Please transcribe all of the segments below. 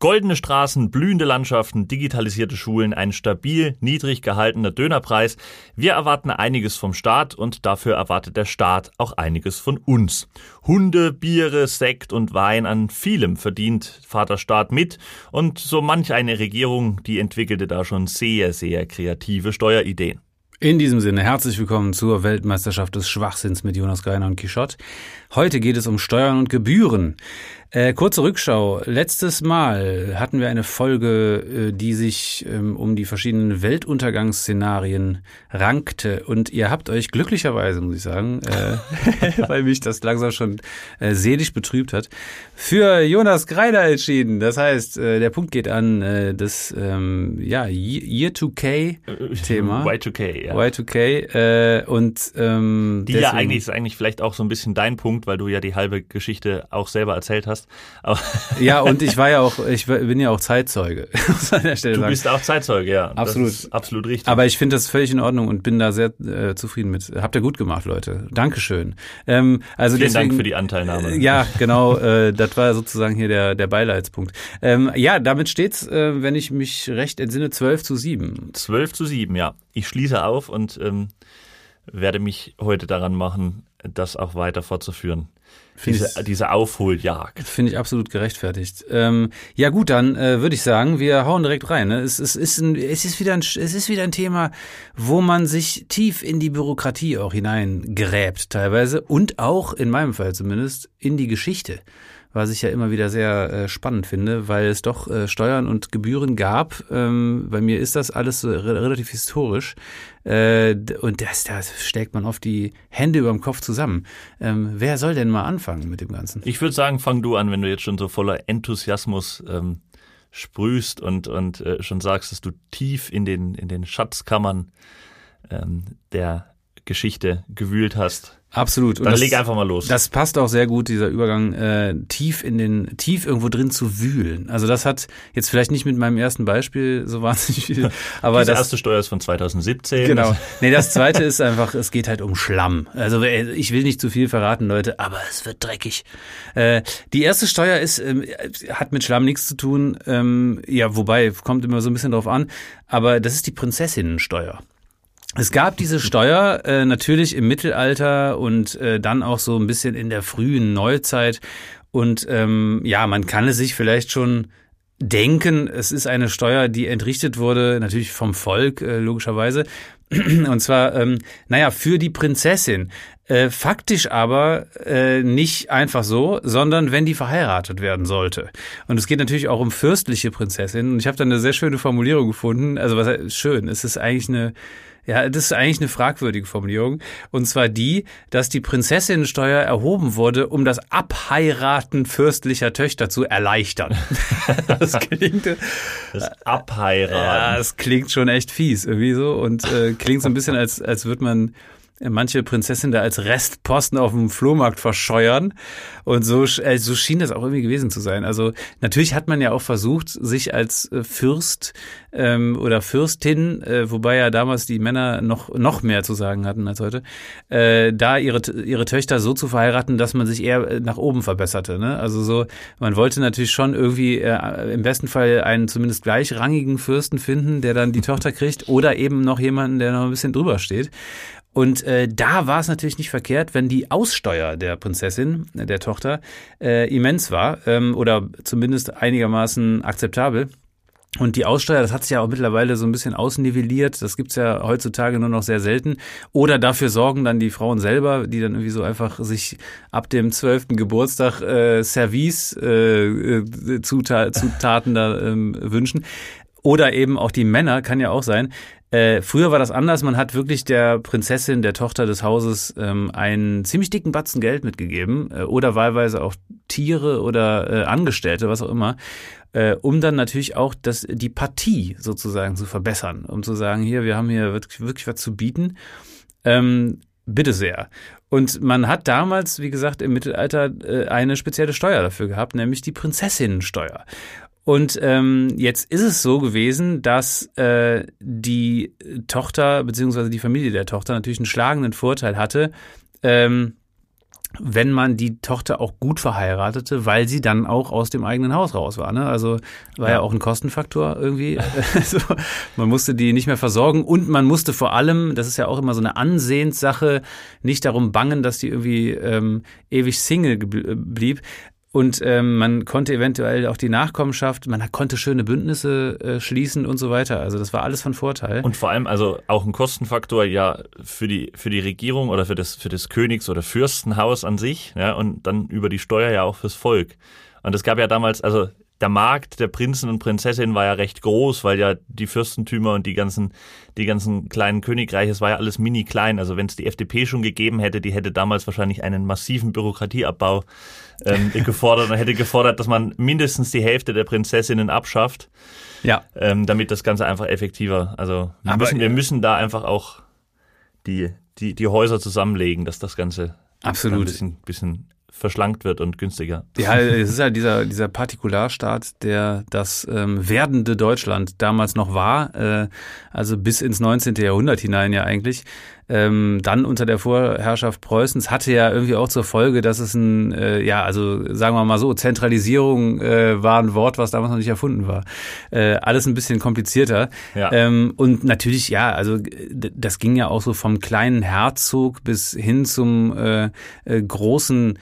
Goldene Straßen, blühende Landschaften, digitalisierte Schulen, ein stabil, niedrig gehaltener Dönerpreis. Wir erwarten einiges vom Staat und dafür erwartet der Staat auch einiges von uns. Hunde, Biere, Sekt und Wein an vielem verdient Vaterstaat mit und so manch eine Regierung, die entwickelte da schon sehr, sehr kreative Steuerideen. In diesem Sinne, herzlich willkommen zur Weltmeisterschaft des Schwachsinns mit Jonas Greiner und Quichotte. Heute geht es um Steuern und Gebühren. Äh, kurze Rückschau. Letztes Mal hatten wir eine Folge, äh, die sich ähm, um die verschiedenen Weltuntergangsszenarien rankte. Und ihr habt euch glücklicherweise, muss ich sagen, äh, weil mich das langsam schon äh, seelisch betrübt hat, für Jonas Greiner entschieden. Das heißt, äh, der Punkt geht an äh, das ähm, ja, Year 2K-Thema. Y2K, ja. Y2K. Äh, und ähm, die ja eigentlich ist eigentlich vielleicht auch so ein bisschen dein Punkt, weil du ja die halbe Geschichte auch selber erzählt hast. Aber ja, und ich war ja auch, ich bin ja auch Zeitzeuge. du sagen. bist auch Zeitzeuge, ja. Absolut. absolut richtig. Aber ich finde das völlig in Ordnung und bin da sehr äh, zufrieden mit. Habt ihr gut gemacht, Leute. Dankeschön. Ähm, also Vielen deswegen, Dank für die Anteilnahme. Äh, ja, genau. Äh, das war sozusagen hier der, der Beileidspunkt. Ähm, ja, damit steht's, äh, wenn ich mich recht entsinne, 12 zu 7. 12 zu 7, ja. Ich schließe auf und ähm, werde mich heute daran machen, das auch weiter fortzuführen. Diese, ich, diese Aufholjagd. Finde ich absolut gerechtfertigt. Ähm, ja gut, dann äh, würde ich sagen, wir hauen direkt rein. Ne? Es, es, ist ein, es, ist wieder ein, es ist wieder ein Thema, wo man sich tief in die Bürokratie auch hineingräbt teilweise und auch, in meinem Fall zumindest, in die Geschichte was ich ja immer wieder sehr äh, spannend finde, weil es doch äh, Steuern und Gebühren gab. Ähm, bei mir ist das alles so re relativ historisch. Äh, und das, da steckt man oft die Hände über dem Kopf zusammen. Ähm, wer soll denn mal anfangen mit dem Ganzen? Ich würde sagen, fang du an, wenn du jetzt schon so voller Enthusiasmus ähm, sprühst und, und äh, schon sagst, dass du tief in den, in den Schatzkammern ähm, der Geschichte gewühlt hast. Absolut. Und Dann das, leg einfach mal los. Das passt auch sehr gut, dieser Übergang, äh, tief in den, tief irgendwo drin zu wühlen. Also das hat jetzt vielleicht nicht mit meinem ersten Beispiel so wahnsinnig viel, aber das erste Steuer ist von 2017. Genau. Nee, das zweite ist einfach, es geht halt um Schlamm. Also äh, ich will nicht zu viel verraten, Leute, aber es wird dreckig. Äh, die erste Steuer ist, ähm, hat mit Schlamm nichts zu tun, ähm, ja, wobei, kommt immer so ein bisschen drauf an, aber das ist die Prinzessinnensteuer. Es gab diese Steuer äh, natürlich im Mittelalter und äh, dann auch so ein bisschen in der frühen Neuzeit. Und ähm, ja, man kann es sich vielleicht schon denken, es ist eine Steuer, die entrichtet wurde, natürlich vom Volk, äh, logischerweise. Und zwar, ähm, naja, für die Prinzessin. Äh, faktisch aber äh, nicht einfach so, sondern wenn die verheiratet werden sollte. Und es geht natürlich auch um fürstliche Prinzessinnen. Und ich habe da eine sehr schöne Formulierung gefunden. Also was schön? Es ist eigentlich eine ja, das ist eigentlich eine fragwürdige Formulierung. Und zwar die, dass die Prinzessinnensteuer erhoben wurde, um das Abheiraten fürstlicher Töchter zu erleichtern. das klingt. Das Abheiraten. Ja, das klingt schon echt fies irgendwie so und äh, klingt so ein bisschen, als, als würde man manche Prinzessin da als Restposten auf dem Flohmarkt verscheuern. Und so, äh, so schien das auch irgendwie gewesen zu sein. Also natürlich hat man ja auch versucht, sich als äh, Fürst ähm, oder Fürstin, äh, wobei ja damals die Männer noch, noch mehr zu sagen hatten als heute, äh, da ihre, ihre Töchter so zu verheiraten, dass man sich eher äh, nach oben verbesserte. Ne? Also so, man wollte natürlich schon irgendwie äh, im besten Fall einen zumindest gleichrangigen Fürsten finden, der dann die Tochter kriegt, oder eben noch jemanden, der noch ein bisschen drüber steht. Und äh, da war es natürlich nicht verkehrt, wenn die Aussteuer der Prinzessin, äh, der Tochter, äh, immens war ähm, oder zumindest einigermaßen akzeptabel. Und die Aussteuer, das hat sich ja auch mittlerweile so ein bisschen ausnivelliert. Das gibt's ja heutzutage nur noch sehr selten. Oder dafür sorgen dann die Frauen selber, die dann irgendwie so einfach sich ab dem zwölften Geburtstag äh, Service äh, äh Zutaten da ähm, wünschen. Oder eben auch die Männer, kann ja auch sein, äh, früher war das anders. Man hat wirklich der Prinzessin, der Tochter des Hauses, ähm, einen ziemlich dicken Batzen Geld mitgegeben äh, oder wahlweise auch Tiere oder äh, Angestellte, was auch immer, äh, um dann natürlich auch das, die Partie sozusagen zu verbessern, um zu sagen, hier, wir haben hier wirklich, wirklich was zu bieten. Ähm, bitte sehr. Und man hat damals, wie gesagt, im Mittelalter äh, eine spezielle Steuer dafür gehabt, nämlich die Prinzessinnensteuer. Und ähm, jetzt ist es so gewesen, dass äh, die Tochter beziehungsweise die Familie der Tochter natürlich einen schlagenden Vorteil hatte. Ähm, wenn man die Tochter auch gut verheiratete, weil sie dann auch aus dem eigenen Haus raus war. Ne? Also war ja. ja auch ein Kostenfaktor irgendwie. also, man musste die nicht mehr versorgen und man musste vor allem, das ist ja auch immer so eine Ansehenssache, nicht darum bangen, dass die irgendwie ähm, ewig Single blieb. Und ähm, man konnte eventuell auch die Nachkommenschaft, man konnte schöne Bündnisse äh, schließen und so weiter. Also das war alles von Vorteil. Und vor allem also auch ein Kostenfaktor ja für die für die Regierung oder für das für das Königs- oder Fürstenhaus an sich, ja, und dann über die Steuer ja auch fürs Volk. Und es gab ja damals, also der Markt der Prinzen und Prinzessinnen war ja recht groß, weil ja die Fürstentümer und die ganzen, die ganzen kleinen Königreiche, es war ja alles mini klein. Also wenn es die FDP schon gegeben hätte, die hätte damals wahrscheinlich einen massiven Bürokratieabbau ähm, gefordert und hätte gefordert, dass man mindestens die Hälfte der Prinzessinnen abschafft. Ja. Ähm, damit das Ganze einfach effektiver. Also wir, Aber, müssen, wir müssen da einfach auch die, die, die Häuser zusammenlegen, dass das Ganze absolut ein bisschen, bisschen verschlankt wird und günstiger. Ja, es ist halt dieser, dieser Partikularstaat, der das ähm, werdende Deutschland damals noch war, äh, also bis ins 19. Jahrhundert hinein ja eigentlich. Ähm, dann unter der Vorherrschaft Preußens hatte ja irgendwie auch zur Folge, dass es ein, äh, ja, also sagen wir mal so, Zentralisierung äh, war ein Wort, was damals noch nicht erfunden war. Äh, alles ein bisschen komplizierter. Ja. Ähm, und natürlich, ja, also das ging ja auch so vom kleinen Herzog bis hin zum äh, äh, großen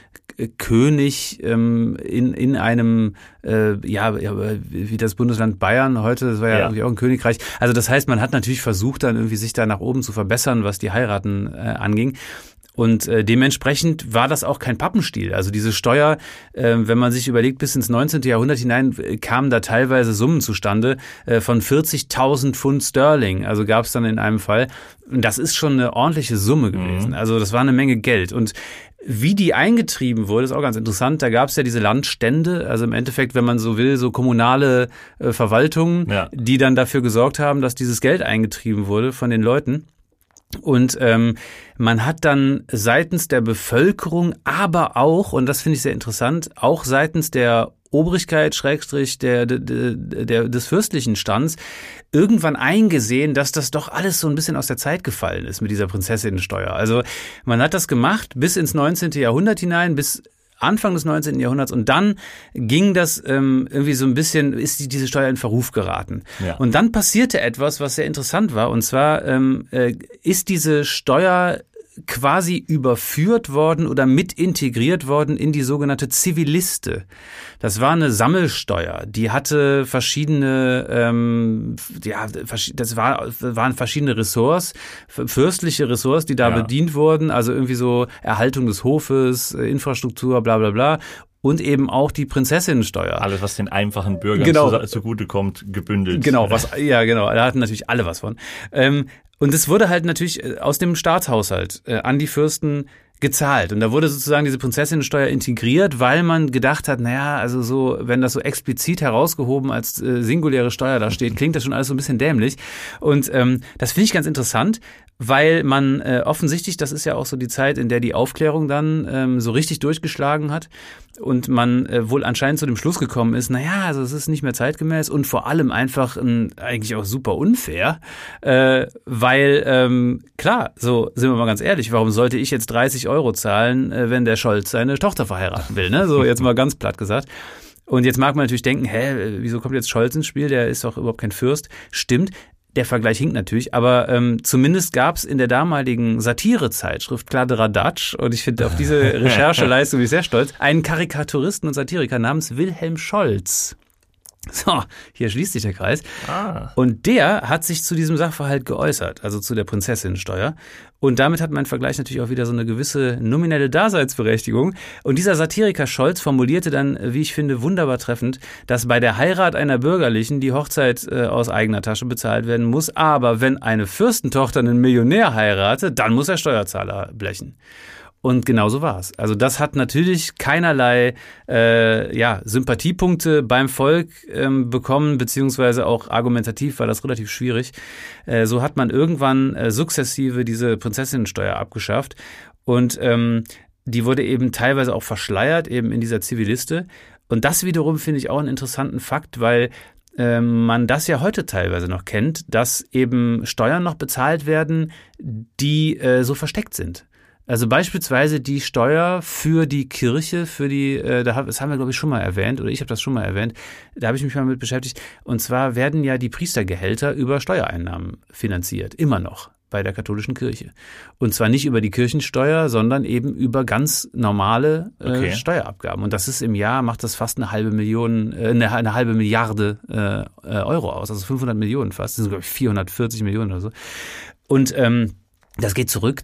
König ähm, in, in einem, äh, ja, wie das Bundesland Bayern heute, das war ja, ja, irgendwie auch ein Königreich. Also das heißt, man hat natürlich versucht, dann irgendwie sich da nach oben zu verbessern, was die Heiraten äh, anging. Und äh, dementsprechend war das auch kein Pappenstiel. Also diese Steuer, äh, wenn man sich überlegt, bis ins 19. Jahrhundert hinein äh, kamen da teilweise Summen zustande äh, von 40.000 Pfund Sterling. Also gab es dann in einem Fall. Und das ist schon eine ordentliche Summe gewesen. Mhm. Also das war eine Menge Geld. Und wie die eingetrieben wurde, ist auch ganz interessant. Da gab es ja diese Landstände, also im Endeffekt, wenn man so will, so kommunale äh, Verwaltungen, ja. die dann dafür gesorgt haben, dass dieses Geld eingetrieben wurde von den Leuten. Und ähm, man hat dann seitens der Bevölkerung, aber auch, und das finde ich sehr interessant, auch seitens der Obrigkeit, Schrägstrich der, der, der, des fürstlichen Stands, irgendwann eingesehen, dass das doch alles so ein bisschen aus der Zeit gefallen ist mit dieser Prinzessinnensteuer. Also man hat das gemacht bis ins 19. Jahrhundert hinein, bis Anfang des 19. Jahrhunderts und dann ging das ähm, irgendwie so ein bisschen, ist die, diese Steuer in Verruf geraten. Ja. Und dann passierte etwas, was sehr interessant war und zwar ähm, äh, ist diese Steuer quasi überführt worden oder mit integriert worden in die sogenannte Ziviliste. Das war eine Sammelsteuer, die hatte verschiedene, ähm, ja, das war, waren verschiedene Ressorts, fürstliche Ressorts, die da ja. bedient wurden, also irgendwie so Erhaltung des Hofes, Infrastruktur, bla bla bla und eben auch die Prinzessinnensteuer. Alles, was den einfachen Bürgern genau. zugutekommt, gebündelt. Genau, was, ja, genau, da hatten natürlich alle was von. Ähm, und es wurde halt natürlich äh, aus dem Staatshaushalt äh, an die Fürsten gezahlt. Und da wurde sozusagen diese Prinzessinnensteuer integriert, weil man gedacht hat, naja, also so, wenn das so explizit herausgehoben als äh, singuläre Steuer da steht, klingt das schon alles so ein bisschen dämlich. Und ähm, das finde ich ganz interessant, weil man äh, offensichtlich, das ist ja auch so die Zeit, in der die Aufklärung dann ähm, so richtig durchgeschlagen hat und man äh, wohl anscheinend zu dem Schluss gekommen ist, naja, also es ist nicht mehr zeitgemäß und vor allem einfach ein, eigentlich auch super unfair, äh, weil ähm, klar, so sind wir mal ganz ehrlich, warum sollte ich jetzt 30 Euro zahlen, äh, wenn der Scholz seine Tochter verheiraten will, ne? So jetzt mal ganz platt gesagt. Und jetzt mag man natürlich denken, hä, wieso kommt jetzt Scholz ins Spiel? Der ist doch überhaupt kein Fürst. Stimmt. Der Vergleich hinkt natürlich, aber ähm, zumindest gab es in der damaligen Satirezeitschrift Kladderadatsch, und ich finde auf diese Rechercheleistung bin ich sehr stolz, einen Karikaturisten und Satiriker namens Wilhelm Scholz. So, hier schließt sich der Kreis. Ah. Und der hat sich zu diesem Sachverhalt geäußert, also zu der Prinzessinnensteuer. Und damit hat mein Vergleich natürlich auch wieder so eine gewisse nominelle Daseinsberechtigung. Und dieser Satiriker Scholz formulierte dann, wie ich finde, wunderbar treffend, dass bei der Heirat einer Bürgerlichen die Hochzeit äh, aus eigener Tasche bezahlt werden muss. Aber wenn eine Fürstentochter einen Millionär heiratet, dann muss der Steuerzahler blechen. Und genau so war es. Also das hat natürlich keinerlei äh, ja, Sympathiepunkte beim Volk ähm, bekommen, beziehungsweise auch argumentativ war das relativ schwierig. Äh, so hat man irgendwann äh, sukzessive diese Prinzessinnensteuer abgeschafft. Und ähm, die wurde eben teilweise auch verschleiert, eben in dieser Ziviliste. Und das wiederum finde ich auch einen interessanten Fakt, weil ähm, man das ja heute teilweise noch kennt, dass eben Steuern noch bezahlt werden, die äh, so versteckt sind. Also beispielsweise die Steuer für die Kirche, für die, äh, das haben wir glaube ich schon mal erwähnt oder ich habe das schon mal erwähnt, da habe ich mich mal mit beschäftigt. Und zwar werden ja die Priestergehälter über Steuereinnahmen finanziert, immer noch bei der katholischen Kirche. Und zwar nicht über die Kirchensteuer, sondern eben über ganz normale äh, okay. Steuerabgaben. Und das ist im Jahr, macht das fast eine halbe Million, äh, eine, eine halbe Milliarde äh, äh Euro aus, also 500 Millionen fast, das sind glaube ich 440 Millionen oder so. Und ähm, das geht zurück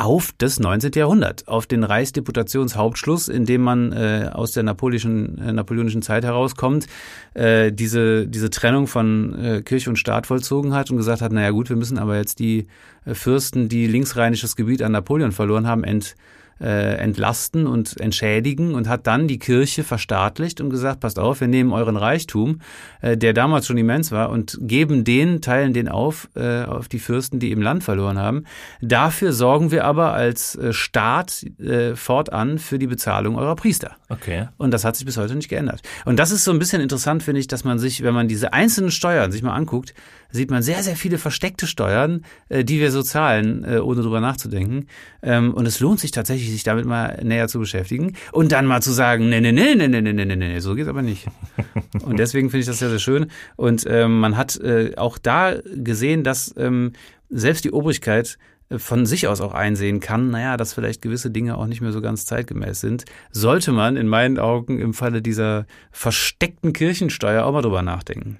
auf das 19. Jahrhundert, auf den Reichsdeputationshauptschluss, in dem man äh, aus der napoleonischen, äh, napoleonischen Zeit herauskommt, äh, diese, diese Trennung von äh, Kirche und Staat vollzogen hat und gesagt hat, naja gut, wir müssen aber jetzt die äh, Fürsten, die linksrheinisches Gebiet an Napoleon verloren haben, ent, äh, entlasten und entschädigen und hat dann die Kirche verstaatlicht und gesagt, passt auf, wir nehmen euren Reichtum, äh, der damals schon immens war, und geben den, teilen den auf, äh, auf die Fürsten, die im Land verloren haben. Dafür sorgen wir aber als äh, Staat äh, fortan für die Bezahlung eurer Priester. Okay. Und das hat sich bis heute nicht geändert. Und das ist so ein bisschen interessant, finde ich, dass man sich, wenn man diese einzelnen Steuern sich mal anguckt, sieht man sehr, sehr viele versteckte Steuern, äh, die wir so zahlen, äh, ohne drüber nachzudenken. Ähm, und es lohnt sich tatsächlich, sich damit mal näher zu beschäftigen und dann mal zu sagen, nee, nee, nee, nee, nee, nee, nee, nee, nee, so geht's aber nicht. und deswegen finde ich das sehr, sehr schön. Und ähm, man hat äh, auch da gesehen, dass ähm, selbst die Obrigkeit äh, von sich aus auch einsehen kann, naja, dass vielleicht gewisse Dinge auch nicht mehr so ganz zeitgemäß sind, sollte man in meinen Augen im Falle dieser versteckten Kirchensteuer auch mal drüber nachdenken.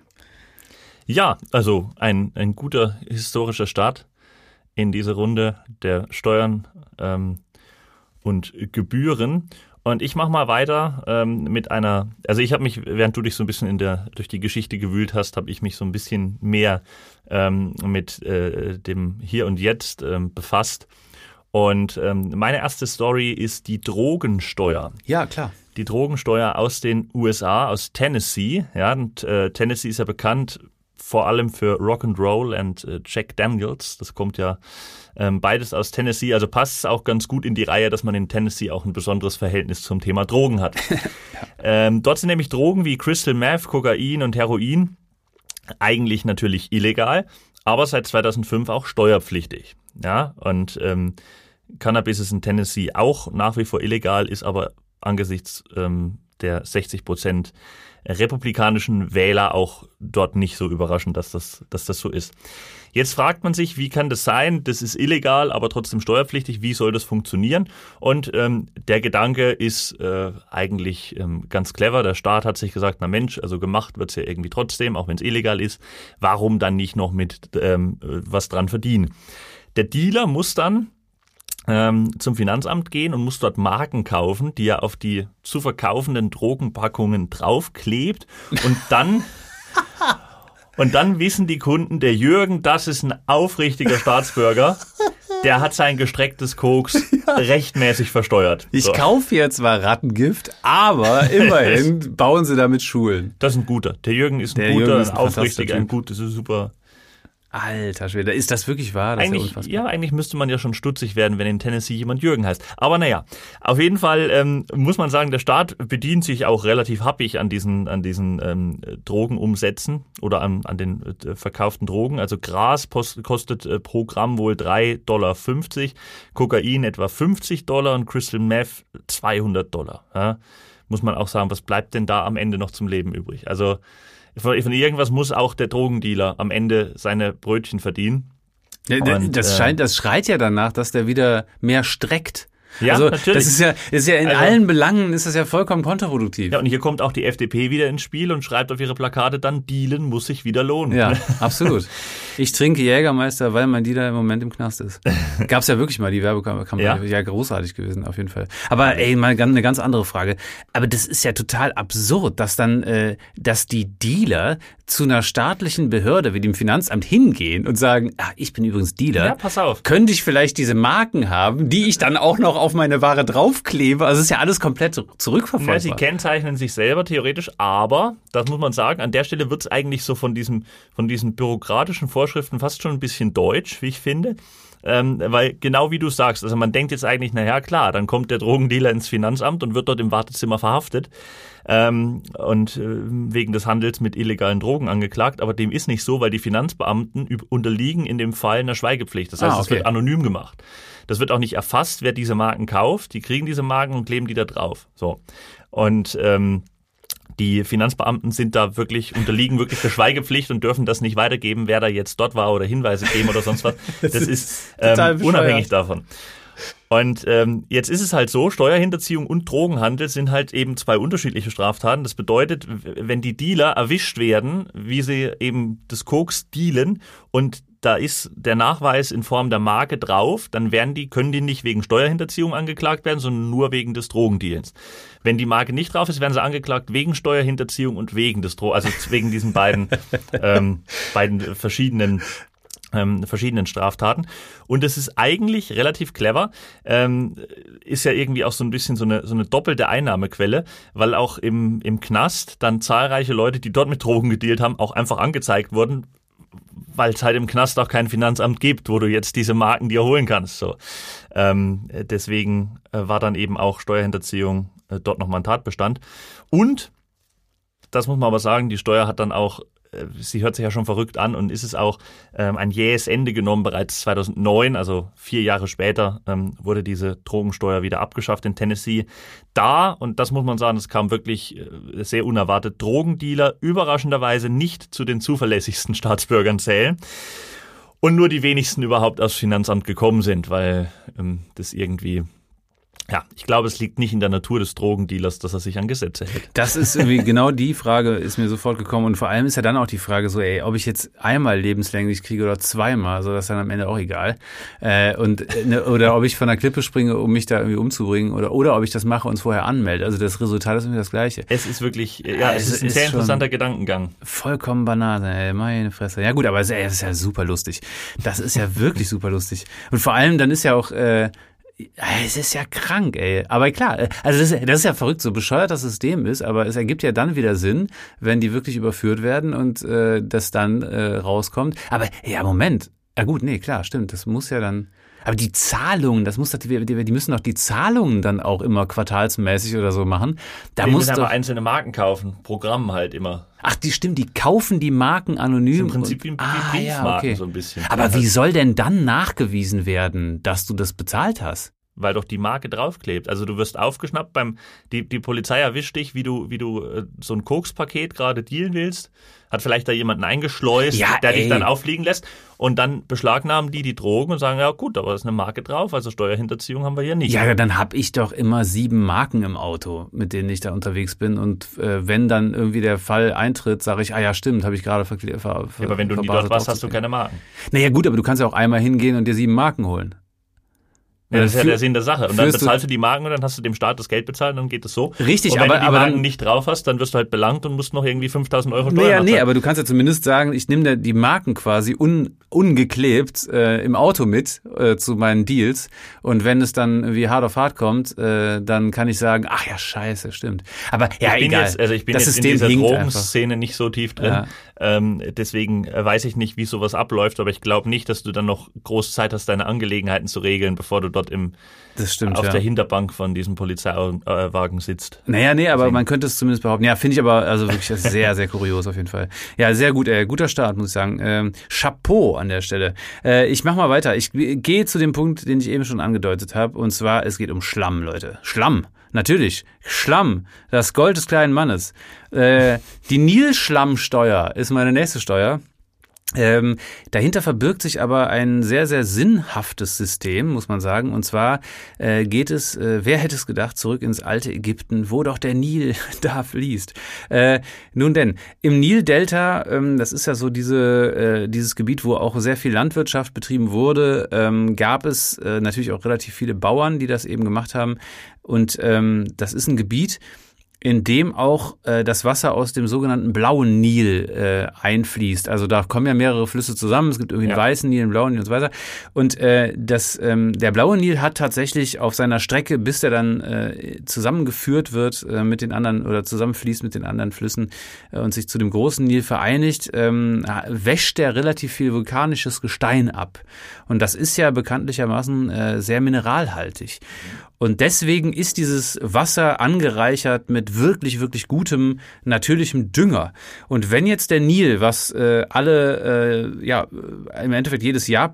Ja, also ein, ein guter historischer Start in diese Runde der Steuern ähm, und Gebühren. Und ich mache mal weiter ähm, mit einer, also ich habe mich, während du dich so ein bisschen in der durch die Geschichte gewühlt hast, habe ich mich so ein bisschen mehr ähm, mit äh, dem Hier und Jetzt ähm, befasst. Und ähm, meine erste Story ist die Drogensteuer. Ja, klar. Die Drogensteuer aus den USA, aus Tennessee. Ja, und äh, Tennessee ist ja bekannt vor allem für Rock and Roll und äh, Jack Daniels. Das kommt ja ähm, beides aus Tennessee. Also passt es auch ganz gut in die Reihe, dass man in Tennessee auch ein besonderes Verhältnis zum Thema Drogen hat. ja. ähm, dort sind nämlich Drogen wie Crystal Meth, Kokain und Heroin eigentlich natürlich illegal, aber seit 2005 auch steuerpflichtig. Ja, und ähm, Cannabis ist in Tennessee auch nach wie vor illegal, ist aber angesichts ähm, der 60 Prozent republikanischen Wähler auch dort nicht so überraschend, dass das, dass das so ist. Jetzt fragt man sich, wie kann das sein? Das ist illegal, aber trotzdem steuerpflichtig. Wie soll das funktionieren? Und ähm, der Gedanke ist äh, eigentlich ähm, ganz clever. Der Staat hat sich gesagt, na Mensch, also gemacht wird's ja irgendwie trotzdem, auch wenn es illegal ist. Warum dann nicht noch mit ähm, was dran verdienen? Der Dealer muss dann ähm, zum Finanzamt gehen und muss dort Marken kaufen, die er auf die zu verkaufenden Drogenpackungen draufklebt und dann und dann wissen die Kunden, der Jürgen, das ist ein aufrichtiger Staatsbürger. Der hat sein gestrecktes Koks ja. rechtmäßig versteuert. Ich so. kaufe jetzt zwar Rattengift, aber immerhin bauen sie damit Schulen. Das ist ein guter. Der Jürgen ist ein der guter, ist ein aufrichtiger, ein gut, das ist super Alter Schwede, ist das wirklich wahr? Das eigentlich, ja, ja, eigentlich müsste man ja schon stutzig werden, wenn in Tennessee jemand Jürgen heißt. Aber naja, auf jeden Fall ähm, muss man sagen, der Staat bedient sich auch relativ happig an diesen, an diesen ähm, Drogenumsätzen oder an, an den äh, verkauften Drogen. Also Gras kostet äh, pro Gramm wohl 3,50 Dollar, Kokain etwa 50 Dollar und Crystal Meth 200 Dollar. Ja? Muss man auch sagen, was bleibt denn da am Ende noch zum Leben übrig? Also von, von irgendwas muss auch der Drogendealer am Ende seine Brötchen verdienen. Und, das, scheint, das schreit ja danach, dass der wieder mehr streckt. Ja, also, natürlich. Das ist ja, ist ja in also, allen Belangen ist das ja vollkommen kontraproduktiv. Ja, und hier kommt auch die FDP wieder ins Spiel und schreibt auf ihre Plakate dann, Dealen muss sich wieder lohnen. Ja, absolut. Ich trinke Jägermeister, weil mein Dealer im Moment im Knast ist. Gab's ja wirklich mal, die Werbekampagne. Ja. ja, großartig gewesen, auf jeden Fall. Aber ey, mal eine ganz andere Frage. Aber das ist ja total absurd, dass dann, äh, dass die Dealer zu einer staatlichen Behörde wie dem Finanzamt hingehen und sagen, ah, ich bin übrigens Dealer. Ja, pass auf. Könnte ich vielleicht diese Marken haben, die ich dann auch noch auf meine Ware draufklebe? Also es ist ja alles komplett zurückverfolgbar. Ja, sie kennzeichnen sich selber theoretisch, aber, das muss man sagen, an der Stelle wird es eigentlich so von diesem, von diesen bürokratischen Vorschriften fast schon ein bisschen deutsch, wie ich finde. Ähm, weil genau wie du sagst, also man denkt jetzt eigentlich, naja klar, dann kommt der Drogendealer ins Finanzamt und wird dort im Wartezimmer verhaftet. Ähm, und äh, wegen des Handels mit illegalen Drogen angeklagt. Aber dem ist nicht so, weil die Finanzbeamten unterliegen in dem Fall einer Schweigepflicht. Das heißt, ah, okay. es wird anonym gemacht. Das wird auch nicht erfasst, wer diese Marken kauft. Die kriegen diese Marken und kleben die da drauf. So. Und ähm, die Finanzbeamten sind da wirklich, unterliegen wirklich der Schweigepflicht und dürfen das nicht weitergeben, wer da jetzt dort war oder Hinweise geben oder sonst was. Das, das ist ähm, unabhängig davon. Und ähm, jetzt ist es halt so, Steuerhinterziehung und Drogenhandel sind halt eben zwei unterschiedliche Straftaten. Das bedeutet, wenn die Dealer erwischt werden, wie sie eben das Koks dealen und da ist der Nachweis in Form der Marke drauf, dann werden die, können die nicht wegen Steuerhinterziehung angeklagt werden, sondern nur wegen des Drogendeals. Wenn die Marke nicht drauf ist, werden sie angeklagt wegen Steuerhinterziehung und wegen des Dro also wegen diesen beiden, ähm, beiden verschiedenen ähm, verschiedenen Straftaten. Und es ist eigentlich relativ clever, ähm, ist ja irgendwie auch so ein bisschen so eine, so eine doppelte Einnahmequelle, weil auch im, im Knast dann zahlreiche Leute, die dort mit Drogen gedealt haben, auch einfach angezeigt wurden, weil es halt im Knast auch kein Finanzamt gibt, wo du jetzt diese Marken dir holen kannst. So. Ähm, deswegen äh, war dann eben auch Steuerhinterziehung äh, dort nochmal ein Tatbestand. Und, das muss man aber sagen, die Steuer hat dann auch sie hört sich ja schon verrückt an und ist es auch ähm, ein jähes Ende genommen. Bereits 2009, also vier Jahre später, ähm, wurde diese Drogensteuer wieder abgeschafft in Tennessee. Da, und das muss man sagen, es kam wirklich äh, sehr unerwartet, Drogendealer überraschenderweise nicht zu den zuverlässigsten Staatsbürgern zählen. Und nur die wenigsten überhaupt aufs Finanzamt gekommen sind, weil ähm, das irgendwie ja, ich glaube, es liegt nicht in der Natur des Drogendealers, dass er sich an Gesetze hält. Das ist irgendwie genau die Frage, ist mir sofort gekommen. Und vor allem ist ja dann auch die Frage so, ey, ob ich jetzt einmal lebenslänglich kriege oder zweimal, so das ist dann am Ende auch egal. Äh, und ne, oder ob ich von der Klippe springe, um mich da irgendwie umzubringen, oder oder ob ich das mache und es vorher anmelde. Also das Resultat ist irgendwie das gleiche. Es ist wirklich, ja, es, es ist ein ist sehr interessanter Gedankengang. Vollkommen Banane, ey, meine Fresse. Ja gut, aber es, ey, es ist ja super lustig. Das ist ja wirklich super lustig. Und vor allem dann ist ja auch äh, es ist ja krank, ey. Aber klar, äh, also das, das, ist ja verrückt, so bescheuert das System ist, aber es ergibt ja dann wieder Sinn, wenn die wirklich überführt werden und äh, das dann äh, rauskommt. Aber ja, Moment. Ja gut, nee, klar, stimmt. Das muss ja dann. Aber die Zahlungen, das muss die, die müssen doch die Zahlungen dann auch immer quartalsmäßig oder so machen. Da die muss aber einzelne Marken kaufen, Programm halt immer. Ach, die stimmt, die kaufen die Marken anonym. Im Prinzip wie, wie ah, Briefmarken ja, okay. so ein bisschen. Aber wie soll denn dann nachgewiesen werden, dass du das bezahlt hast? Weil doch die Marke draufklebt. Also du wirst aufgeschnappt beim, die, die Polizei erwischt dich, wie du, wie du äh, so ein Kokspaket gerade dealen willst, hat vielleicht da jemanden eingeschleust, ja, der ey. dich dann auffliegen lässt und dann beschlagnahmen die die Drogen und sagen, ja gut, aber ist eine Marke drauf, also Steuerhinterziehung haben wir hier nicht. Ja, dann habe ich doch immer sieben Marken im Auto, mit denen ich da unterwegs bin und äh, wenn dann irgendwie der Fall eintritt, sage ich, ah ja stimmt, habe ich gerade. Ver, ver, ja, aber wenn du nie dort warst, hast du keine Marken. Naja gut, aber du kannst ja auch einmal hingehen und dir sieben Marken holen. Ja, das ist ja der Sinn der Sache. Und dann bezahlst du die Marken und dann hast du dem Staat das Geld bezahlt und dann geht es so. Richtig, und wenn aber, du die aber Marken dann, nicht drauf hast, dann wirst du halt belangt und musst noch irgendwie 5000 Euro Steuern Naja, nee, aber du kannst ja zumindest sagen, ich nehme die Marken quasi un, ungeklebt äh, im Auto mit äh, zu meinen Deals und wenn es dann wie hart auf hart kommt, äh, dann kann ich sagen, ach ja, scheiße, stimmt. Aber ja, ich bin egal. Jetzt, also ich bin das jetzt System in dieser Drogenszene nicht so tief drin. Ja. Ähm, deswegen äh, weiß ich nicht, wie sowas abläuft, aber ich glaube nicht, dass du dann noch groß Zeit hast, deine Angelegenheiten zu regeln, bevor du dort im das stimmt, auf ja. der Hinterbank von diesem Polizeiwagen sitzt. Naja, nee, aber Deswegen. man könnte es zumindest behaupten. Ja, finde ich aber also wirklich sehr, sehr kurios auf jeden Fall. Ja, sehr gut, äh, guter Start, muss ich sagen. Ähm, Chapeau an der Stelle. Äh, ich mach mal weiter. Ich gehe zu dem Punkt, den ich eben schon angedeutet habe. Und zwar, es geht um Schlamm, Leute. Schlamm. Natürlich, Schlamm, das Gold des kleinen Mannes. Äh, die Nilschlammsteuer ist meine nächste Steuer. Ähm, dahinter verbirgt sich aber ein sehr, sehr sinnhaftes System, muss man sagen. Und zwar äh, geht es, äh, wer hätte es gedacht, zurück ins alte Ägypten, wo doch der Nil da fließt. Äh, nun denn, im Nildelta, ähm, das ist ja so diese, äh, dieses Gebiet, wo auch sehr viel Landwirtschaft betrieben wurde, ähm, gab es äh, natürlich auch relativ viele Bauern, die das eben gemacht haben. Und ähm, das ist ein Gebiet, in dem auch äh, das Wasser aus dem sogenannten blauen Nil äh, einfließt. Also da kommen ja mehrere Flüsse zusammen. Es gibt irgendwie ja. einen weißen Nil, einen blauen Nil und so weiter. Und äh, das, ähm, der blaue Nil hat tatsächlich auf seiner Strecke, bis der dann äh, zusammengeführt wird äh, mit den anderen oder zusammenfließt mit den anderen Flüssen äh, und sich zu dem großen Nil vereinigt, ähm, wäscht der relativ viel vulkanisches Gestein ab. Und das ist ja bekanntlichermaßen äh, sehr mineralhaltig. Und deswegen ist dieses Wasser angereichert mit wirklich, wirklich gutem natürlichem Dünger. Und wenn jetzt der Nil, was äh, alle, äh, ja, im Endeffekt jedes Jahr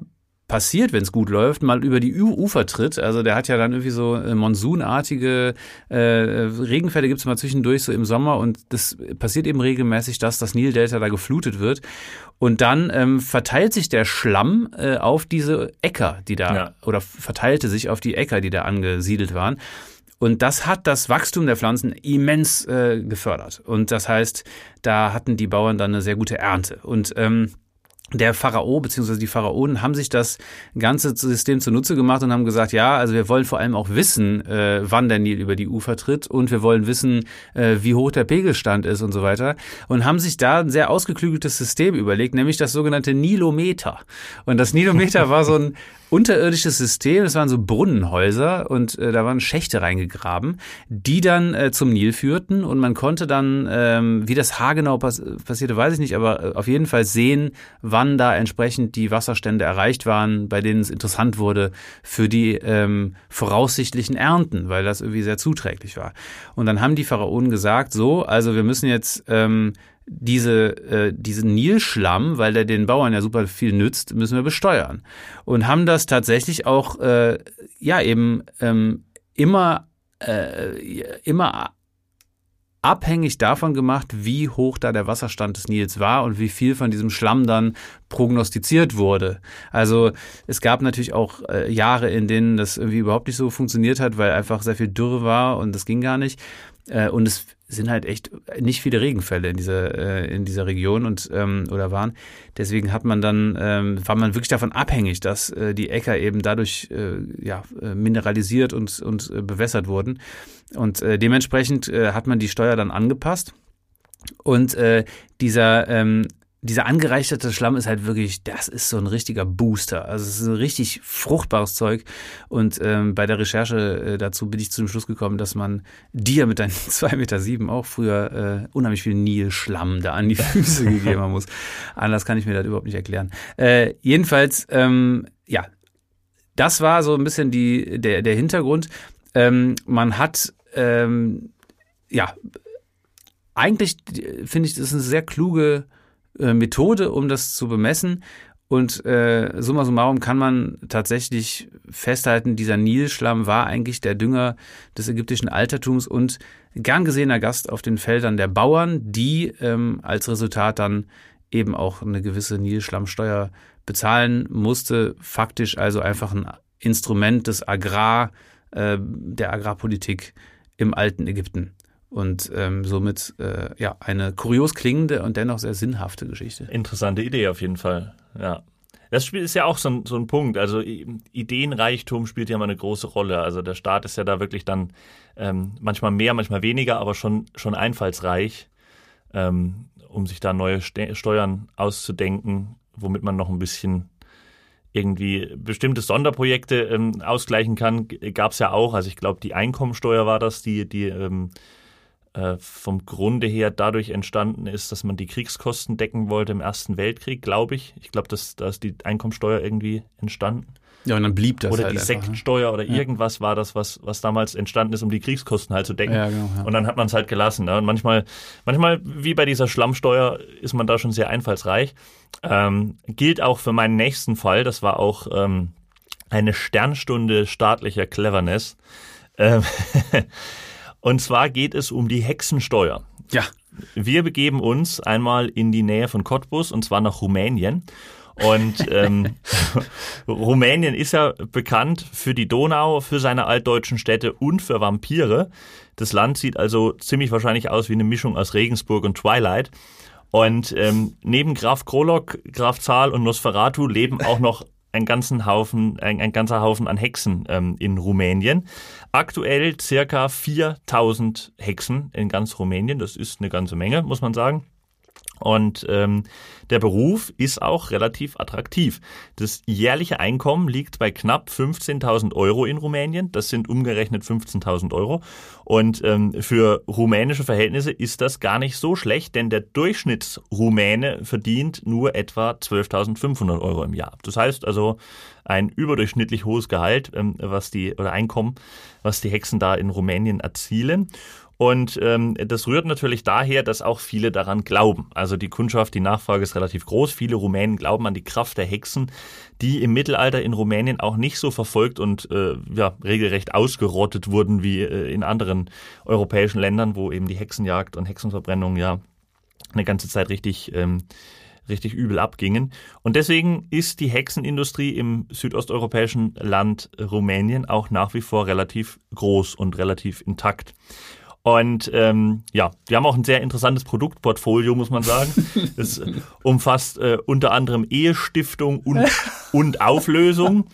passiert, wenn es gut läuft, mal über die Ufer tritt. Also der hat ja dann irgendwie so äh, monsunartige äh, Regenfälle gibt's mal zwischendurch so im Sommer und das passiert eben regelmäßig, dass das Nildelta da geflutet wird. Und dann ähm, verteilt sich der Schlamm äh, auf diese Äcker, die da, ja. oder verteilte sich auf die Äcker, die da angesiedelt waren. Und das hat das Wachstum der Pflanzen immens äh, gefördert. Und das heißt, da hatten die Bauern dann eine sehr gute Ernte. Und ähm, der Pharao bzw. die Pharaonen haben sich das ganze System zunutze gemacht und haben gesagt, ja, also wir wollen vor allem auch wissen, äh, wann der Nil über die Ufer tritt und wir wollen wissen, äh, wie hoch der Pegelstand ist und so weiter und haben sich da ein sehr ausgeklügeltes System überlegt, nämlich das sogenannte Nilometer. Und das Nilometer war so ein unterirdisches System. Das waren so Brunnenhäuser und äh, da waren Schächte reingegraben, die dann äh, zum Nil führten und man konnte dann, ähm, wie das haargenau pass passierte, weiß ich nicht, aber äh, auf jeden Fall sehen, wann da entsprechend die Wasserstände erreicht waren, bei denen es interessant wurde für die ähm, voraussichtlichen Ernten, weil das irgendwie sehr zuträglich war. Und dann haben die Pharaonen gesagt, so, also wir müssen jetzt ähm, diese, äh, diesen Nilschlamm, weil der den Bauern ja super viel nützt, müssen wir besteuern. Und haben das tatsächlich auch, äh, ja, eben ähm, immer, äh, immer abhängig davon gemacht, wie hoch da der Wasserstand des Nils war und wie viel von diesem Schlamm dann prognostiziert wurde. Also es gab natürlich auch äh, Jahre, in denen das irgendwie überhaupt nicht so funktioniert hat, weil einfach sehr viel Dürre war und das ging gar nicht. Äh, und es sind halt echt nicht viele Regenfälle in dieser, äh, in dieser Region und ähm, oder waren. Deswegen hat man dann, ähm, war man wirklich davon abhängig, dass äh, die Äcker eben dadurch äh, ja, äh, mineralisiert und, und äh, bewässert wurden. Und äh, dementsprechend äh, hat man die Steuer dann angepasst. Und äh, dieser ähm, dieser angereicherte Schlamm ist halt wirklich, das ist so ein richtiger Booster. Also es ist ein richtig fruchtbares Zeug. Und ähm, bei der Recherche äh, dazu bin ich zu dem Schluss gekommen, dass man dir mit deinen zwei Meter sieben auch früher äh, unheimlich viel Nilschlamm da an die Füße gegeben haben muss. Anders kann ich mir das überhaupt nicht erklären. Äh, jedenfalls, ähm, ja, das war so ein bisschen die, der, der Hintergrund. Ähm, man hat, ähm, ja, eigentlich finde ich, das ist eine sehr kluge äh, Methode, um das zu bemessen. Und äh, summa summarum kann man tatsächlich festhalten, dieser Nilschlamm war eigentlich der Dünger des ägyptischen Altertums und gern gesehener Gast auf den Feldern der Bauern, die ähm, als Resultat dann eben auch eine gewisse Nilschlammsteuer bezahlen musste. Faktisch also einfach ein Instrument des Agrar, äh, der Agrarpolitik im alten Ägypten und ähm, somit äh, ja eine kurios klingende und dennoch sehr sinnhafte Geschichte. Interessante Idee auf jeden Fall. Ja. Das Spiel ist ja auch so ein, so ein Punkt. Also Ideenreichtum spielt ja mal eine große Rolle. Also der Staat ist ja da wirklich dann ähm, manchmal mehr, manchmal weniger, aber schon, schon einfallsreich, ähm, um sich da neue Ste Steuern auszudenken, womit man noch ein bisschen irgendwie bestimmte Sonderprojekte ähm, ausgleichen kann. Gab es ja auch. Also ich glaube, die Einkommensteuer war das, die, die ähm, äh, vom Grunde her dadurch entstanden ist, dass man die Kriegskosten decken wollte im Ersten Weltkrieg, glaube ich. Ich glaube, da ist die Einkommensteuer irgendwie entstanden. Ja, und dann blieb das. Oder halt die einfach, ne? Sektsteuer oder ja. irgendwas war das, was, was damals entstanden ist, um die Kriegskosten halt zu decken. Ja, genau, ja. Und dann hat man es halt gelassen. Ne? Und manchmal, manchmal, wie bei dieser Schlammsteuer, ist man da schon sehr einfallsreich. Ähm, gilt auch für meinen nächsten Fall. Das war auch ähm, eine Sternstunde staatlicher Cleverness. Ähm, Und zwar geht es um die Hexensteuer. Ja. Wir begeben uns einmal in die Nähe von Cottbus und zwar nach Rumänien. Und ähm, Rumänien ist ja bekannt für die Donau, für seine altdeutschen Städte und für Vampire. Das Land sieht also ziemlich wahrscheinlich aus wie eine Mischung aus Regensburg und Twilight. Und ähm, neben Graf Krolok, Graf Zahl und Nosferatu leben auch noch ein, ganzen Haufen, ein, ein ganzer Haufen an Hexen ähm, in Rumänien. Aktuell circa 4000 Hexen in ganz Rumänien. Das ist eine ganze Menge, muss man sagen. Und ähm, der Beruf ist auch relativ attraktiv. Das jährliche Einkommen liegt bei knapp 15.000 Euro in Rumänien. Das sind umgerechnet 15.000 Euro. Und ähm, für rumänische Verhältnisse ist das gar nicht so schlecht, denn der Durchschnittsrumäne verdient nur etwa 12.500 Euro im Jahr. Das heißt also ein überdurchschnittlich hohes Gehalt, ähm, was die oder Einkommen, was die Hexen da in Rumänien erzielen. Und ähm, das rührt natürlich daher, dass auch viele daran glauben. Also die Kundschaft, die Nachfrage ist relativ groß. Viele Rumänen glauben an die Kraft der Hexen, die im Mittelalter in Rumänien auch nicht so verfolgt und äh, ja, regelrecht ausgerottet wurden wie äh, in anderen europäischen Ländern, wo eben die Hexenjagd und Hexenverbrennung ja eine ganze Zeit richtig ähm, richtig übel abgingen. Und deswegen ist die Hexenindustrie im südosteuropäischen Land Rumänien auch nach wie vor relativ groß und relativ intakt. Und ähm, ja, wir haben auch ein sehr interessantes Produktportfolio, muss man sagen. Es umfasst äh, unter anderem Ehestiftung und, und Auflösung.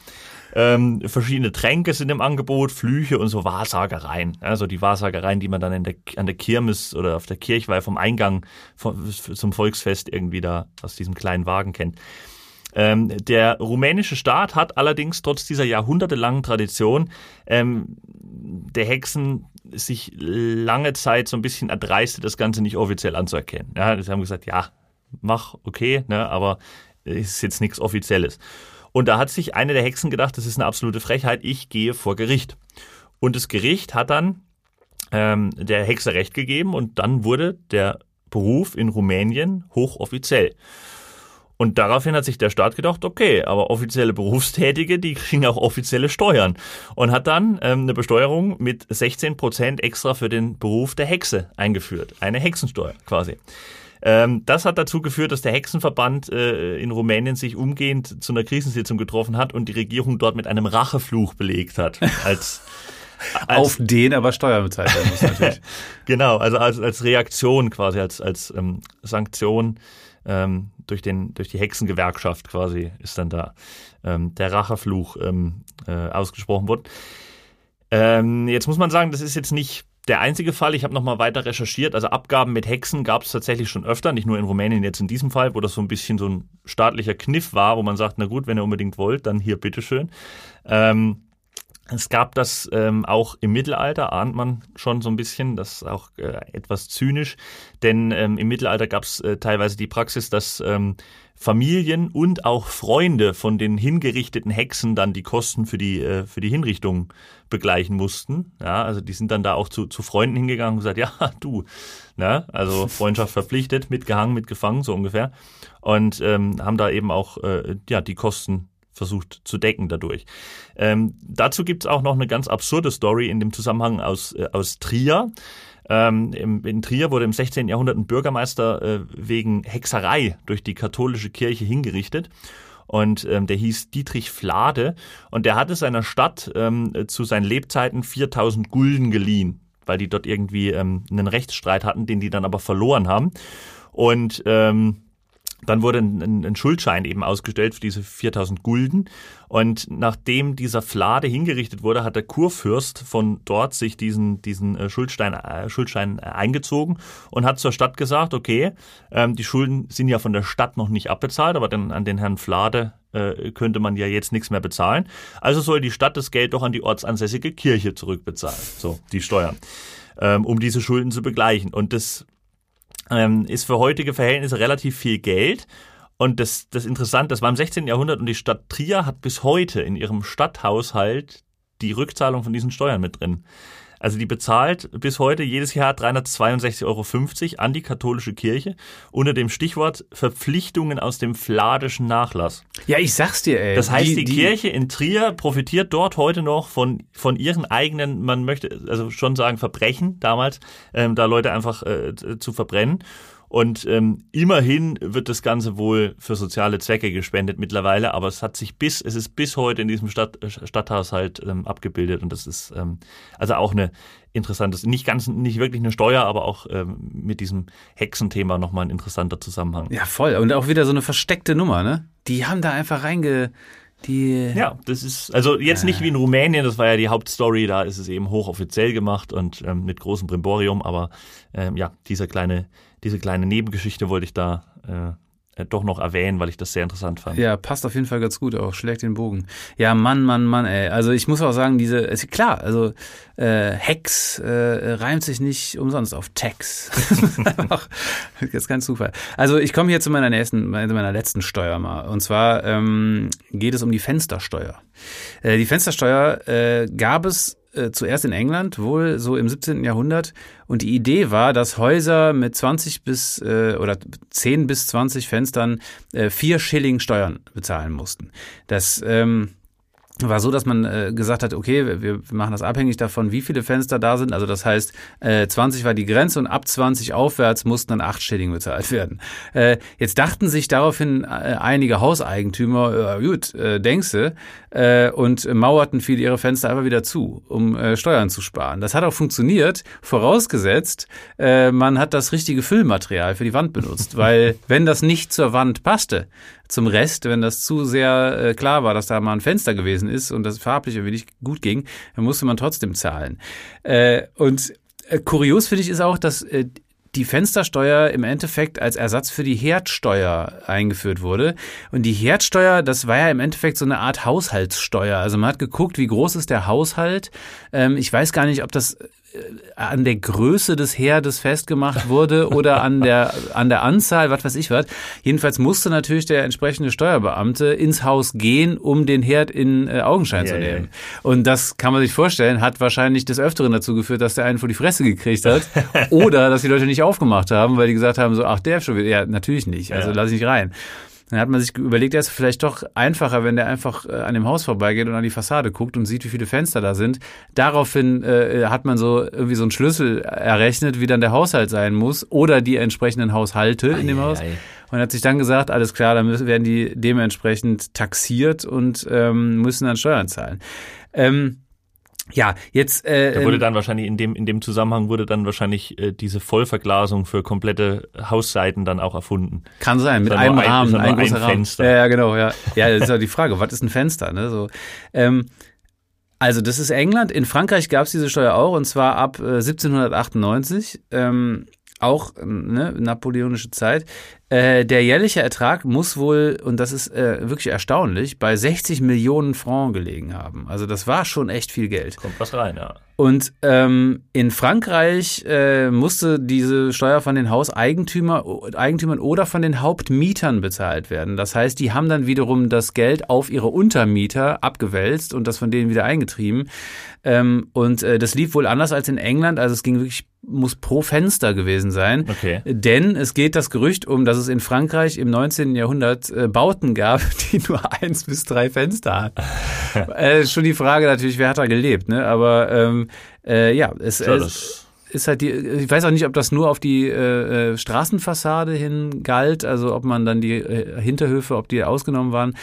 Ähm, verschiedene Tränke sind im Angebot, Flüche und so Wahrsagereien. Also die Wahrsagereien, die man dann in der, an der Kirmes oder auf der Kirchweih vom Eingang vom, zum Volksfest irgendwie da aus diesem kleinen Wagen kennt. Ähm, der rumänische Staat hat allerdings trotz dieser jahrhundertelangen Tradition ähm, der Hexen sich lange Zeit so ein bisschen erdreistet, das Ganze nicht offiziell anzuerkennen. Ja, sie haben gesagt, ja, mach, okay, ne, aber ist jetzt nichts Offizielles. Und da hat sich eine der Hexen gedacht, das ist eine absolute Frechheit, ich gehe vor Gericht. Und das Gericht hat dann ähm, der Hexe Recht gegeben und dann wurde der Beruf in Rumänien hochoffiziell. Und daraufhin hat sich der Staat gedacht, okay, aber offizielle Berufstätige, die kriegen auch offizielle Steuern. Und hat dann ähm, eine Besteuerung mit 16 Prozent extra für den Beruf der Hexe eingeführt. Eine Hexensteuer quasi. Ähm, das hat dazu geführt, dass der Hexenverband äh, in Rumänien sich umgehend zu einer Krisensitzung getroffen hat und die Regierung dort mit einem Rachefluch belegt hat. Als als, auf den aber Steuern bezahlt werden muss natürlich. genau, also als, als Reaktion quasi, als, als ähm, Sanktion ähm, durch, den, durch die Hexengewerkschaft quasi ist dann da ähm, der Rachefluch ähm, äh, ausgesprochen worden. Ähm, jetzt muss man sagen, das ist jetzt nicht der einzige Fall. Ich habe nochmal weiter recherchiert. Also Abgaben mit Hexen gab es tatsächlich schon öfter, nicht nur in Rumänien jetzt in diesem Fall, wo das so ein bisschen so ein staatlicher Kniff war, wo man sagt, na gut, wenn ihr unbedingt wollt, dann hier bitteschön. Ähm, es gab das ähm, auch im Mittelalter, ahnt man schon so ein bisschen, das ist auch äh, etwas zynisch, denn ähm, im Mittelalter gab es äh, teilweise die Praxis, dass ähm, Familien und auch Freunde von den hingerichteten Hexen dann die Kosten für die, äh, für die Hinrichtung begleichen mussten. Ja, also die sind dann da auch zu, zu Freunden hingegangen und gesagt, ja, du, ne, also Freundschaft verpflichtet, mitgehangen, mitgefangen, so ungefähr. Und ähm, haben da eben auch äh, ja, die Kosten versucht zu decken dadurch. Ähm, dazu gibt es auch noch eine ganz absurde Story in dem Zusammenhang aus, äh, aus Trier. Ähm, im, in Trier wurde im 16. Jahrhundert ein Bürgermeister äh, wegen Hexerei durch die katholische Kirche hingerichtet. Und ähm, der hieß Dietrich Flade und der hatte seiner Stadt ähm, zu seinen Lebzeiten 4000 Gulden geliehen, weil die dort irgendwie ähm, einen Rechtsstreit hatten, den die dann aber verloren haben. Und ähm, dann wurde ein, ein, Schuldschein eben ausgestellt für diese 4000 Gulden. Und nachdem dieser Flade hingerichtet wurde, hat der Kurfürst von dort sich diesen, diesen äh, Schuldschein, äh, Schuldschein eingezogen und hat zur Stadt gesagt, okay, ähm, die Schulden sind ja von der Stadt noch nicht abbezahlt, aber dann an den Herrn Flade äh, könnte man ja jetzt nichts mehr bezahlen. Also soll die Stadt das Geld doch an die ortsansässige Kirche zurückbezahlen. So, die Steuern. Ähm, um diese Schulden zu begleichen. Und das ähm, ist für heutige Verhältnisse relativ viel Geld. Und das, das Interessante, das war im 16. Jahrhundert und die Stadt Trier hat bis heute in ihrem Stadthaushalt die Rückzahlung von diesen Steuern mit drin. Also die bezahlt bis heute jedes Jahr 362,50 Euro an die katholische Kirche unter dem Stichwort Verpflichtungen aus dem fladischen Nachlass. Ja, ich sag's dir, ey. Das heißt, die, die, die Kirche in Trier profitiert dort heute noch von, von ihren eigenen, man möchte also schon sagen, Verbrechen damals, ähm, da Leute einfach äh, zu verbrennen. Und ähm, immerhin wird das Ganze wohl für soziale Zwecke gespendet mittlerweile, aber es hat sich bis, es ist bis heute in diesem Stadt, äh, Stadthaushalt ähm, abgebildet und das ist ähm, also auch eine interessantes, nicht ganz, nicht wirklich eine Steuer, aber auch ähm, mit diesem Hexenthema nochmal ein interessanter Zusammenhang. Ja, voll. Und auch wieder so eine versteckte Nummer, ne? Die haben da einfach reinge Die, Ja, das ist, also jetzt nicht wie in Rumänien, das war ja die Hauptstory, da ist es eben hochoffiziell gemacht und ähm, mit großem Brimborium, aber ähm, ja, dieser kleine, diese kleine Nebengeschichte wollte ich da äh, äh, doch noch erwähnen, weil ich das sehr interessant fand. Ja, passt auf jeden Fall ganz gut auch, schlägt den Bogen. Ja, Mann, Mann, Mann, ey. Also ich muss auch sagen, diese, ist klar, also äh, Hex äh, reimt sich nicht umsonst auf Tex. Das ist kein Zufall. Also ich komme hier zu meiner nächsten, meiner letzten Steuer mal. Und zwar ähm, geht es um die Fenstersteuer. Äh, die Fenstersteuer äh, gab es äh, zuerst in England, wohl so im 17. Jahrhundert. Und die Idee war, dass Häuser mit 20 bis äh, oder 10 bis 20 Fenstern äh, vier Schilling Steuern bezahlen mussten. Das ähm, war so, dass man äh, gesagt hat, okay, wir machen das abhängig davon, wie viele Fenster da sind. Also das heißt, äh, 20 war die Grenze und ab 20 aufwärts mussten dann 8 Schilling bezahlt werden. Äh, jetzt dachten sich daraufhin äh, einige Hauseigentümer, äh, gut, äh, denkste, äh, und mauerten viele ihre Fenster einfach wieder zu, um äh, Steuern zu sparen. Das hat auch funktioniert, vorausgesetzt, äh, man hat das richtige Füllmaterial für die Wand benutzt, weil wenn das nicht zur Wand passte, zum Rest, wenn das zu sehr äh, klar war, dass da mal ein Fenster gewesen ist und das farblich irgendwie nicht gut ging, dann musste man trotzdem zahlen. Äh, und äh, kurios finde ich ist auch, dass äh, die Fenstersteuer im Endeffekt als Ersatz für die Herdsteuer eingeführt wurde. Und die Herdsteuer, das war ja im Endeffekt so eine Art Haushaltssteuer. Also man hat geguckt, wie groß ist der Haushalt. Ähm, ich weiß gar nicht, ob das an der Größe des Herdes festgemacht wurde oder an der, an der Anzahl, was weiß ich was. Jedenfalls musste natürlich der entsprechende Steuerbeamte ins Haus gehen, um den Herd in äh, Augenschein ja, zu nehmen. Ja. Und das kann man sich vorstellen, hat wahrscheinlich des Öfteren dazu geführt, dass der einen vor die Fresse gekriegt hat oder dass die Leute nicht aufgemacht haben, weil die gesagt haben, so, ach, der schon wieder. Ja, natürlich nicht. Also ja. lass ich nicht rein. Dann hat man sich überlegt, er ist vielleicht doch einfacher, wenn der einfach äh, an dem Haus vorbeigeht und an die Fassade guckt und sieht, wie viele Fenster da sind. Daraufhin äh, hat man so irgendwie so einen Schlüssel errechnet, wie dann der Haushalt sein muss oder die entsprechenden Haushalte ei, in dem ei, Haus. Ei. Und hat sich dann gesagt, alles klar, dann müssen, werden die dementsprechend taxiert und ähm, müssen dann Steuern zahlen. Ähm, ja, jetzt. Äh, da wurde ähm, dann wahrscheinlich in dem in dem Zusammenhang wurde dann wahrscheinlich äh, diese Vollverglasung für komplette Hausseiten dann auch erfunden. Kann sein, mit einem Rahmen, ein, ein ein Fenster. Ja, ja, genau, ja. Ja, das ist ja die Frage, was ist ein Fenster? Ne? So, ähm, also das ist England. In Frankreich gab es diese Steuer auch und zwar ab äh, 1798. Ähm, auch ne, napoleonische Zeit. Äh, der jährliche Ertrag muss wohl, und das ist äh, wirklich erstaunlich, bei 60 Millionen Francs gelegen haben. Also das war schon echt viel Geld. Kommt was rein, ja. Und ähm, in Frankreich äh, musste diese Steuer von den Hauseigentümern Eigentümern oder von den Hauptmietern bezahlt werden. Das heißt, die haben dann wiederum das Geld auf ihre Untermieter abgewälzt und das von denen wieder eingetrieben. Ähm, und äh, das lief wohl anders als in England. Also es ging wirklich, muss pro Fenster gewesen sein. Okay. Denn es geht das Gerücht um, dass es in Frankreich im 19. Jahrhundert äh, Bauten gab, die nur eins bis drei Fenster hatten. äh, schon die Frage natürlich, wer hat da gelebt, ne? Aber ähm, äh, ja, es, es ist halt die, ich weiß auch nicht, ob das nur auf die äh, äh, Straßenfassade hin galt, also ob man dann die äh, Hinterhöfe, ob die ausgenommen waren,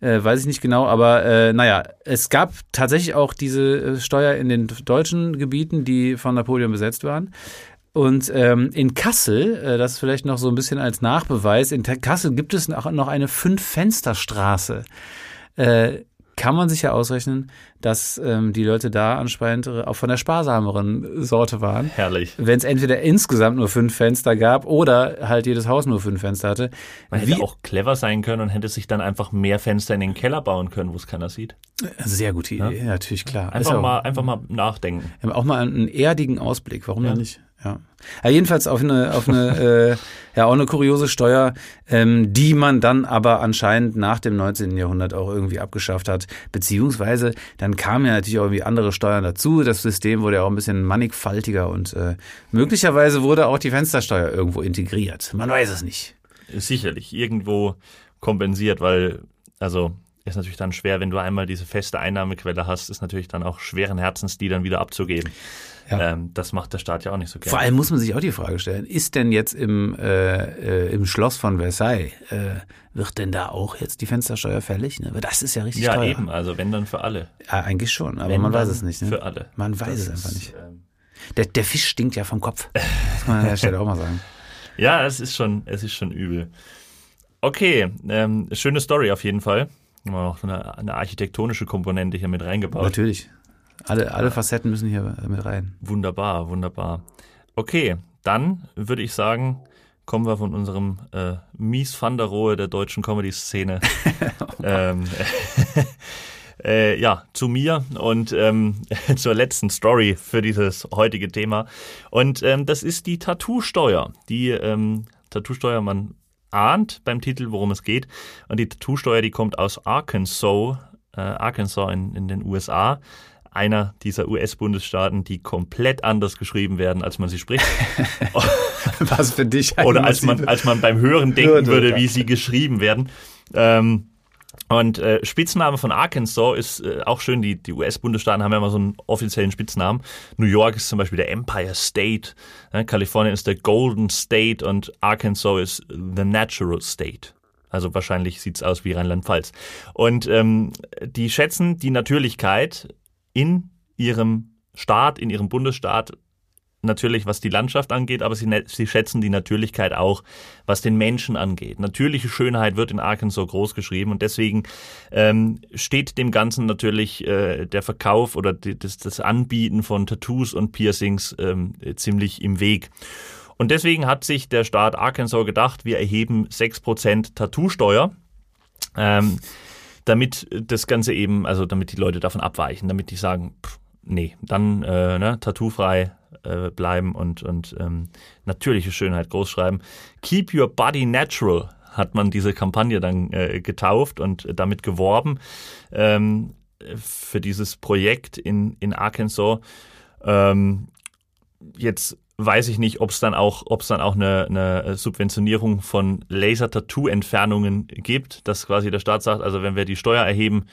äh, weiß ich nicht genau, aber äh, naja, es gab tatsächlich auch diese äh, Steuer in den deutschen Gebieten, die von Napoleon besetzt waren. Und ähm, in Kassel, äh, das vielleicht noch so ein bisschen als Nachbeweis, in Kassel gibt es noch eine Fünf-Fenster-Straße. Äh, kann man sich ja ausrechnen, dass ähm, die Leute da anscheinend auch von der sparsameren Sorte waren. Herrlich. Wenn es entweder insgesamt nur fünf Fenster gab oder halt jedes Haus nur fünf Fenster hatte. Man hätte Wie, auch clever sein können und hätte sich dann einfach mehr Fenster in den Keller bauen können, wo es keiner sieht. Sehr gute Idee, ja? natürlich klar. Einfach auch, mal, einfach mal nachdenken. Auch mal einen erdigen Ausblick, warum ja. nicht? Ja. ja. Jedenfalls auf eine, auf eine, äh, ja, auch eine kuriose Steuer, ähm, die man dann aber anscheinend nach dem 19. Jahrhundert auch irgendwie abgeschafft hat. Beziehungsweise dann kamen ja natürlich auch irgendwie andere Steuern dazu. Das System wurde ja auch ein bisschen mannigfaltiger und äh, möglicherweise wurde auch die Fenstersteuer irgendwo integriert. Man weiß es nicht. Sicherlich, irgendwo kompensiert, weil, also ist natürlich dann schwer, wenn du einmal diese feste Einnahmequelle hast, ist natürlich dann auch schweren Herzens, die dann wieder abzugeben. Ja. Ähm, das macht der Staat ja auch nicht so gerne. Vor allem muss man sich auch die Frage stellen, ist denn jetzt im, äh, äh, im Schloss von Versailles, äh, wird denn da auch jetzt die Fenstersteuer fällig? Ne? Das ist ja richtig ja, teuer. Ja, eben, also wenn dann für alle. Ja, eigentlich schon, aber wenn man weiß es nicht. Ne? Für alle. Man weiß das es einfach nicht. Ähm, der, der Fisch stinkt ja vom Kopf. Das kann man an der Stelle auch mal sagen. Ja, es ist schon, es ist schon übel. Okay, ähm, schöne Story auf jeden Fall. noch eine, eine architektonische Komponente hier mit reingebaut. Natürlich. Alle, alle Facetten müssen hier mit rein. Wunderbar, wunderbar. Okay, dann würde ich sagen, kommen wir von unserem äh, Mies van der Rohe der deutschen Comedy-Szene ähm, äh, ja, zu mir und ähm, zur letzten Story für dieses heutige Thema. Und ähm, das ist die Tattoo-Steuer. Die ähm, Tattoo-Steuer, man ahnt beim Titel, worum es geht. Und die Tattoo-Steuer, die kommt aus Arkansas, äh, Arkansas in, in den USA einer dieser US-Bundesstaaten, die komplett anders geschrieben werden, als man sie spricht. Was für dich Oder als man, als man beim Hören denken würde, wie sie geschrieben werden. Ähm, und äh, Spitzname von Arkansas ist äh, auch schön, die, die US-Bundesstaaten haben ja immer so einen offiziellen Spitznamen. New York ist zum Beispiel der Empire State, äh, Kalifornien ist der Golden State und Arkansas ist the Natural State. Also wahrscheinlich sieht's aus wie Rheinland-Pfalz. Und ähm, die schätzen die Natürlichkeit in ihrem Staat, in ihrem Bundesstaat natürlich, was die Landschaft angeht, aber sie, ne-, sie schätzen die Natürlichkeit auch, was den Menschen angeht. Natürliche Schönheit wird in Arkansas groß geschrieben und deswegen ähm, steht dem Ganzen natürlich äh, der Verkauf oder die, das, das Anbieten von Tattoos und Piercings ähm, ziemlich im Weg. Und deswegen hat sich der Staat Arkansas gedacht, wir erheben 6% Tattoo-Steuer. Ähm, damit das Ganze eben, also damit die Leute davon abweichen, damit die sagen, pff, nee, dann äh, ne, tattoofrei äh, bleiben und, und ähm, natürliche Schönheit großschreiben. Keep your body natural hat man diese Kampagne dann äh, getauft und damit geworben ähm, für dieses Projekt in, in Arkansas. Ähm, jetzt weiß ich nicht, ob es dann auch, ob es dann auch eine, eine Subventionierung von Laser-Tattoo-Entfernungen gibt, dass quasi der Staat sagt, also wenn wir die Steuer erheben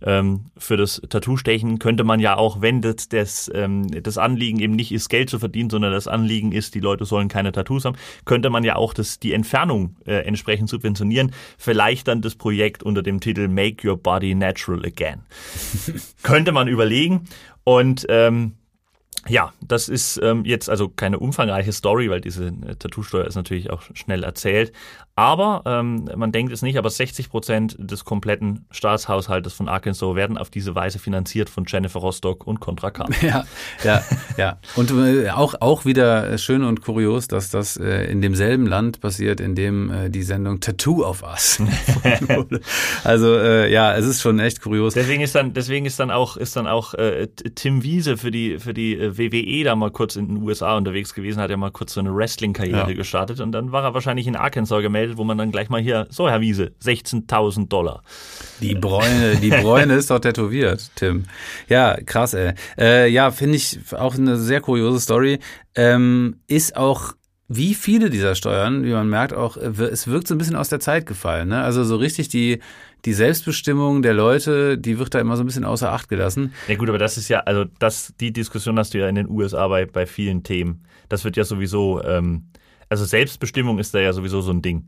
ähm, für das Tattoo-Stechen, könnte man ja auch, wenn das, das, ähm, das Anliegen eben nicht ist, Geld zu verdienen, sondern das Anliegen ist, die Leute sollen keine Tattoos haben, könnte man ja auch das, die Entfernung äh, entsprechend subventionieren. Vielleicht dann das Projekt unter dem Titel Make Your Body Natural Again. könnte man überlegen. Und ähm, ja, das ist ähm, jetzt also keine umfangreiche Story, weil diese äh, Tattoo-Steuer ist natürlich auch schnell erzählt. Aber ähm, man denkt es nicht, aber 60 Prozent des kompletten Staatshaushaltes von Arkansas werden auf diese Weise finanziert von Jennifer Rostock und Contra K. Ja, ja, ja. Und äh, auch, auch wieder schön und kurios, dass das äh, in demselben Land passiert, in dem äh, die Sendung Tattoo of Us Also äh, ja, es ist schon echt kurios. Deswegen ist dann, deswegen ist dann auch, ist dann auch äh, Tim Wiese für die, für die äh, WWE da mal kurz in den USA unterwegs gewesen, hat ja mal kurz so eine Wrestling-Karriere ja. gestartet und dann war er wahrscheinlich in Arkansas gemeldet wo man dann gleich mal hier, so Herr Wiese, 16.000 Dollar. Die Bräune, die Bräune ist doch tätowiert, Tim. Ja, krass, ey. Äh, ja, finde ich auch eine sehr kuriose Story. Ähm, ist auch wie viele dieser Steuern, wie man merkt, auch, es wirkt so ein bisschen aus der Zeit gefallen. Ne? Also so richtig die, die Selbstbestimmung der Leute, die wird da immer so ein bisschen außer Acht gelassen. Ja gut, aber das ist ja, also das, die Diskussion hast du ja in den USA bei, bei vielen Themen. Das wird ja sowieso ähm, also Selbstbestimmung ist da ja sowieso so ein Ding.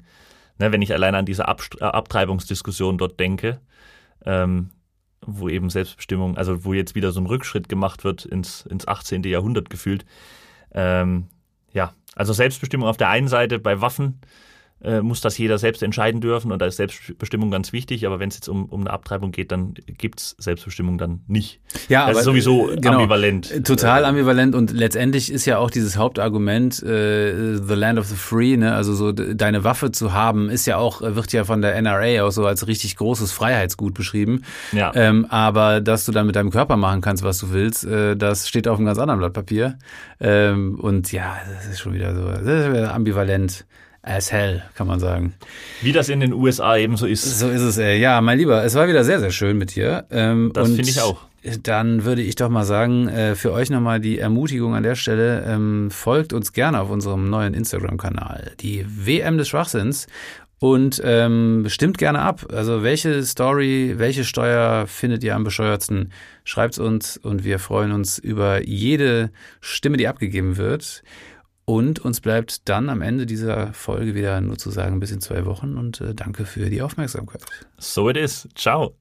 Ne, wenn ich alleine an diese Abst äh, Abtreibungsdiskussion dort denke, ähm, wo eben Selbstbestimmung, also wo jetzt wieder so ein Rückschritt gemacht wird ins, ins 18. Jahrhundert gefühlt. Ähm, ja, also Selbstbestimmung auf der einen Seite bei Waffen äh, muss das jeder selbst entscheiden dürfen und da ist Selbstbestimmung ganz wichtig, aber wenn es jetzt um, um eine Abtreibung geht, dann gibt es Selbstbestimmung dann nicht. Ja, das aber, ist sowieso äh, genau, ambivalent. Total ambivalent und letztendlich ist ja auch dieses Hauptargument äh, The Land of the Free, ne? also so deine Waffe zu haben, ist ja auch, wird ja von der NRA auch so als richtig großes Freiheitsgut beschrieben. Ja. Ähm, aber dass du dann mit deinem Körper machen kannst, was du willst, äh, das steht auf einem ganz anderen Blatt Papier. Ähm, und ja, das ist schon wieder so, das ist ambivalent as hell, kann man sagen. Wie das in den USA eben so ist. So ist es, ey. Ja, mein Lieber, es war wieder sehr, sehr schön mit dir. Ähm, das finde ich auch. Dann würde ich doch mal sagen, äh, für euch nochmal die Ermutigung an der Stelle, ähm, folgt uns gerne auf unserem neuen Instagram-Kanal, die WM des Schwachsinns. Und ähm, stimmt gerne ab. Also welche Story, welche Steuer findet ihr am bescheuertsten? Schreibt's uns und wir freuen uns über jede Stimme, die abgegeben wird. Und uns bleibt dann am Ende dieser Folge wieder nur zu sagen, bis in zwei Wochen und äh, danke für die Aufmerksamkeit. So it is. Ciao.